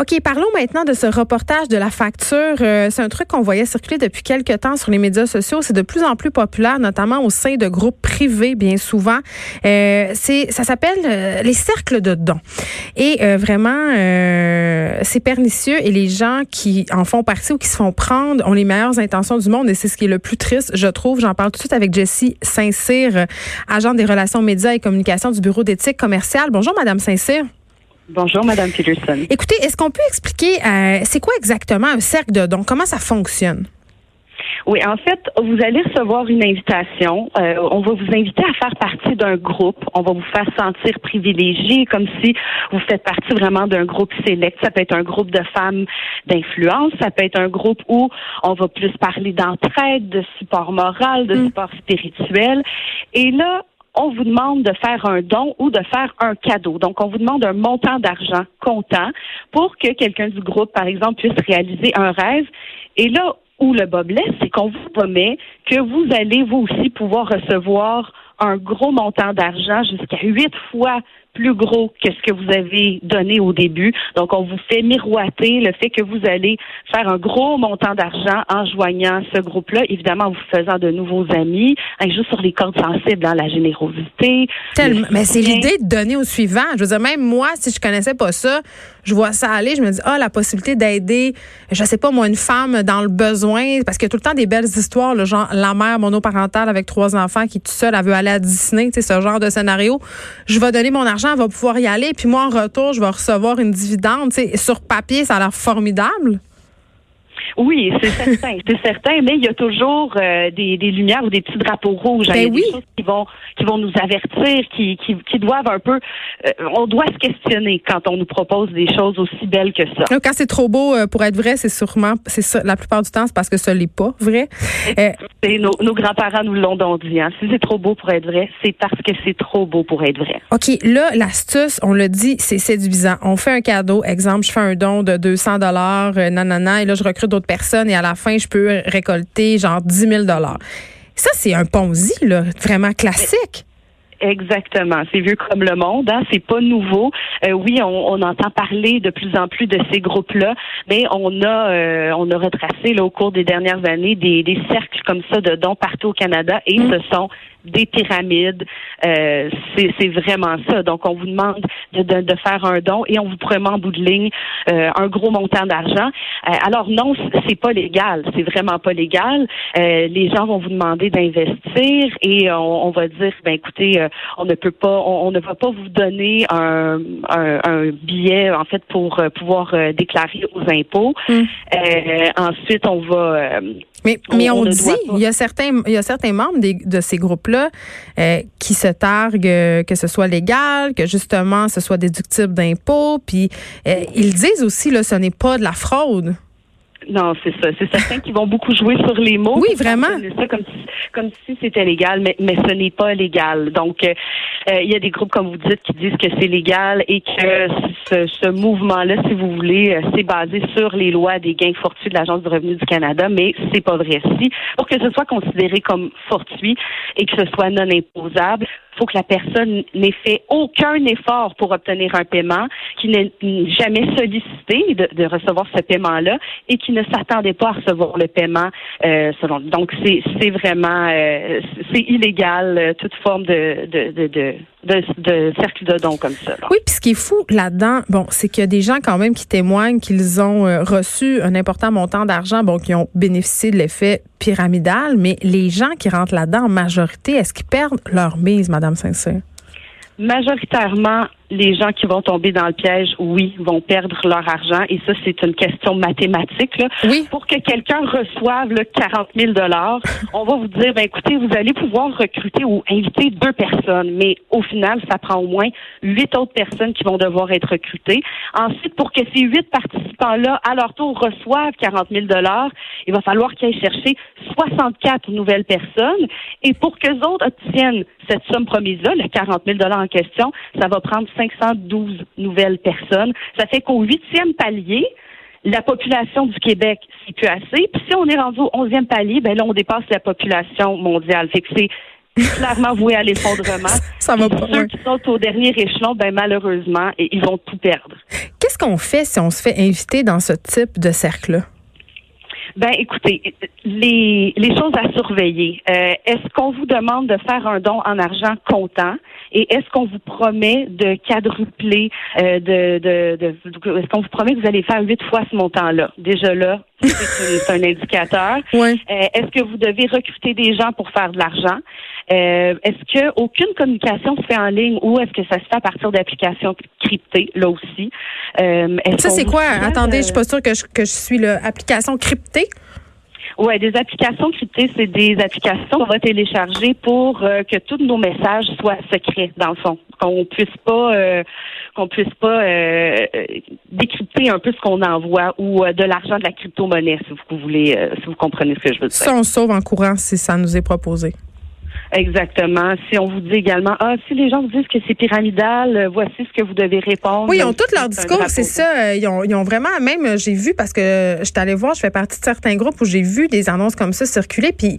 OK, parlons maintenant de ce reportage de la facture. Euh, c'est un truc qu'on voyait circuler depuis quelques temps sur les médias sociaux. C'est de plus en plus populaire, notamment au sein de groupes privés, bien souvent. Euh, c'est, ça s'appelle euh, les cercles de dons. Et vraiment, c'est pernicieux et les gens qui en font partie ou qui se font prendre ont les meilleures intentions du monde et c'est ce qui est le plus triste, je trouve. J'en parle tout de suite avec Jessie Saint-Cyr, agent des relations médias et communication du Bureau d'éthique commerciale. Bonjour, Madame Saint-Cyr. Bonjour, Madame Peterson. Écoutez, est-ce qu'on peut expliquer euh, c'est quoi exactement un cercle de dons? Comment ça fonctionne? Oui, en fait, vous allez recevoir une invitation. Euh, on va vous inviter à faire partie d'un groupe. On va vous faire sentir privilégié, comme si vous faites partie vraiment d'un groupe sélect. Ça peut être un groupe de femmes d'influence. Ça peut être un groupe où on va plus parler d'entraide, de support moral, de mm. support spirituel. Et là, on vous demande de faire un don ou de faire un cadeau. Donc, on vous demande un montant d'argent comptant pour que quelqu'un du groupe, par exemple, puisse réaliser un rêve. Et là où le bas blesse, c'est qu'on vous promet que vous allez vous aussi pouvoir recevoir un gros montant d'argent jusqu'à huit fois plus gros que ce que vous avez donné au début. Donc, on vous fait miroiter le fait que vous allez faire un gros montant d'argent en joignant ce groupe-là, évidemment en vous faisant de nouveaux amis, un sur les cordes sensibles dans la générosité. Mais c'est l'idée de donner au suivant. Je veux dire, même moi, si je connaissais pas ça, je vois ça aller, je me dis, ah, la possibilité d'aider, je sais pas, moi, une femme dans le besoin, parce qu'il y a tout le temps des belles histoires, le genre, la mère monoparentale avec trois enfants qui est toute seule, elle veut aller à Disney, tu sais, ce genre de scénario. Je vais donner mon argent va pouvoir y aller, puis moi, en retour, je vais recevoir une dividende. sur papier, ça a l'air formidable. Oui, c'est certain, c'est certain, mais il y a toujours euh, des, lumières ou des petits drapeaux rouges. Hein. Ben oui. des choses qui vont qui vont nous avertir, qui, qui, doivent un peu. Euh, on doit se questionner quand on nous propose des choses aussi belles que ça. Quand c'est trop beau euh, pour être vrai, c'est sûrement, c'est ça. La plupart du temps, c'est parce que ça l'est pas vrai. nos, nos grands-parents nous l'ont donc dit. Hein. Si c'est trop beau pour être vrai, c'est parce que c'est trop beau pour être vrai. Ok, là, l'astuce, on le dit, c'est séduisant. On fait un cadeau, exemple, je fais un don de 200 dollars, nanana, et là, je recrute d'autres personnes et à la fin, je peux récolter genre 10 000 Ça, c'est un ponzi, là, vraiment classique. Exactement. C'est vieux comme le monde. Hein? C'est pas nouveau. Euh, oui, on, entend parler de plus en plus de ces groupes-là, mais on a euh, on a retracé là, au cours des dernières années des, des cercles comme ça de dons partout au Canada et ce sont des pyramides. Euh, c'est vraiment ça. Donc, on vous demande de, de, faire un don et on vous promet en bout de ligne euh, un gros montant d'argent. Euh, alors non, c'est pas légal. C'est vraiment pas légal. les gens vont vous demander d'investir et on, va dire, ben écoutez, on ne peut pas, on, ne va pas vous donner un, un, billet en fait pour pouvoir déclarer aux impôts. Mm. ensuite, on va mais, mais on, dit, il y a certains, il y a certains membres de ces euh, qui se targuent que ce soit légal, que justement ce soit déductible d'impôts, puis euh, ils disent aussi là, ce n'est pas de la fraude. Non, c'est ça. C'est certains qui vont beaucoup jouer sur les mots. Oui, vraiment. Ça comme si, comme si c'était légal, mais, mais ce n'est pas légal. Donc, euh, euh, il y a des groupes, comme vous dites, qui disent que c'est légal et que ce, ce mouvement-là, si vous voulez, euh, c'est basé sur les lois des gains fortuits de l'Agence du revenu du Canada, mais c'est pas vrai. Si, pour que ce soit considéré comme fortuit et que ce soit non imposable, faut que la personne n'ait fait aucun effort pour obtenir un paiement, qui n'ait jamais sollicité de, recevoir ce paiement-là et qui ne s'attendait pas à recevoir le paiement. Euh, selon. Donc c'est vraiment euh, c'est illégal euh, toute forme de de, de, de cercle de dons comme ça. Oui, puis ce qui est fou là-dedans, bon, c'est qu'il y a des gens quand même qui témoignent qu'ils ont reçu un important montant d'argent, bon, qui ont bénéficié de l'effet pyramidal, mais les gens qui rentrent là-dedans en majorité, est-ce qu'ils perdent leur mise, Madame Saint-Cyr? Majoritairement, les gens qui vont tomber dans le piège, oui, vont perdre leur argent. Et ça, c'est une question mathématique. Là. Oui. Pour que quelqu'un reçoive le 40 000 dollars, on va vous dire, ben écoutez, vous allez pouvoir recruter ou inviter deux personnes, mais au final, ça prend au moins huit autres personnes qui vont devoir être recrutées. Ensuite, pour que ces huit participants-là, à leur tour, reçoivent 40 000 dollars, il va falloir qu'ils aillent chercher 64 nouvelles personnes. Et pour que autres obtiennent cette somme promise-là, le 40 000 dollars en question, ça va prendre 512 nouvelles personnes. Ça fait qu'au huitième palier, la population du Québec, c'est plus assez. Puis si on est rendu au onzième palier, ben là, on dépasse la population mondiale. Fait que c'est clairement voué à l'effondrement. Ça va pas. Ceux qui sont au dernier échelon, ben malheureusement, ils vont tout perdre. Qu'est-ce qu'on fait si on se fait inviter dans ce type de cercle-là? Ben, écoutez, les, les choses à surveiller. Euh, est-ce qu'on vous demande de faire un don en argent comptant? Et est-ce qu'on vous promet de quadrupler, euh, de, de, de est-ce qu'on vous promet que vous allez faire huit fois ce montant-là? Déjà là, c'est un indicateur. Ouais. Euh, est-ce que vous devez recruter des gens pour faire de l'argent? Euh, Est-ce que aucune communication se fait en ligne ou est-ce que ça se fait à partir d'applications cryptées là aussi? Euh, Ça c'est quoi? Attendez, je suis pas sûre que je, que je suis là. Application cryptée oui, des applications cryptées, c'est des applications qu'on va télécharger pour euh, que tous nos messages soient secrets, dans le fond. Qu'on puisse pas euh, qu'on puisse pas euh, décrypter un peu ce qu'on envoie ou de l'argent de la crypto-monnaie, si vous voulez, si vous comprenez ce que je veux dire. Ça, on sauve en courant si ça nous est proposé. Exactement. Si on vous dit également, ah, si les gens vous disent que c'est pyramidal, euh, voici ce que vous devez répondre. Oui, ils ont tout leur discours, c'est ça. Ils ont, ils ont vraiment, même, j'ai vu, parce que je suis allée voir, je fais partie de certains groupes où j'ai vu des annonces comme ça circuler, puis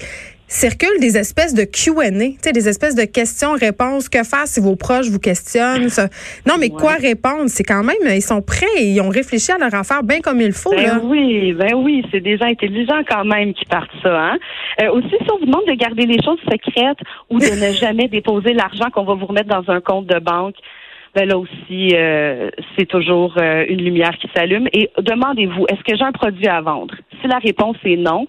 circulent des espèces de Q&A, des espèces de questions-réponses. Que faire si vos proches vous questionnent? Non, mais quoi répondre? C'est quand même, ils sont prêts et ils ont réfléchi à leur affaire bien comme il faut. Ben oui, ben oui, c'est des gens intelligents quand même qui partent ça. Hein? Euh, aussi, si on vous demande de garder les choses secrètes ou de ne jamais déposer l'argent qu'on va vous remettre dans un compte de banque, ben là aussi, euh, c'est toujours euh, une lumière qui s'allume. Et demandez-vous, est-ce que j'ai un produit à vendre? Si la réponse est non,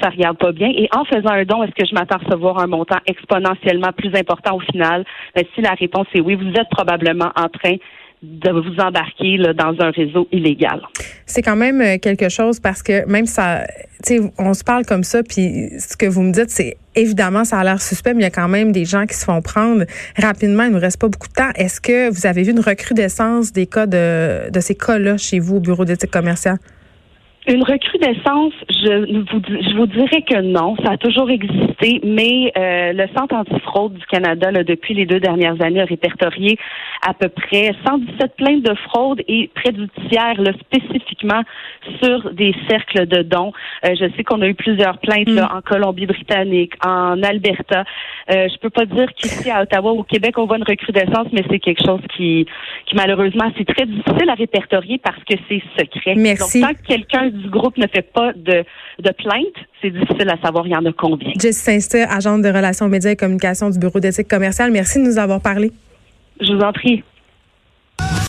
ça regarde pas bien. Et en faisant un don, est-ce que je m'attends à recevoir un montant exponentiellement plus important au final? Ben, si la réponse est oui, vous êtes probablement en train de vous embarquer dans un réseau illégal. C'est quand même euh, quelque chose parce que même ça, on se parle comme ça, puis ce que vous me dites, c'est évidemment, ça a l'air suspect, mais il y a quand même des gens qui se font prendre rapidement. Il ne nous reste pas beaucoup de temps. Est-ce que vous avez vu une recrudescence des cas de, de ces cas-là chez vous au bureau d'éthique commerciale? Une recrudescence, je vous, je vous dirais que non, ça a toujours existé, mais euh, le Centre antifraude du Canada, là, depuis les deux dernières années, a répertorié à peu près 117 plaintes de fraude et près du tiers, là, spécifiquement sur des cercles de dons. Euh, je sais qu'on a eu plusieurs plaintes là, mm. en Colombie-Britannique, en Alberta. Euh, je peux pas dire qu'ici à Ottawa, au Québec, on voit une recrudescence, mais c'est quelque chose qui, qui malheureusement, c'est très difficile à répertorier parce que c'est secret. Merci. Donc, tant que quelqu'un du groupe ne fait pas de, de plainte, c'est difficile à savoir il y en a combien. Jess Saint-Cyr, agente de relations médias et communication du Bureau d'éthique commerciale. Merci de nous avoir parlé. Je vous en prie.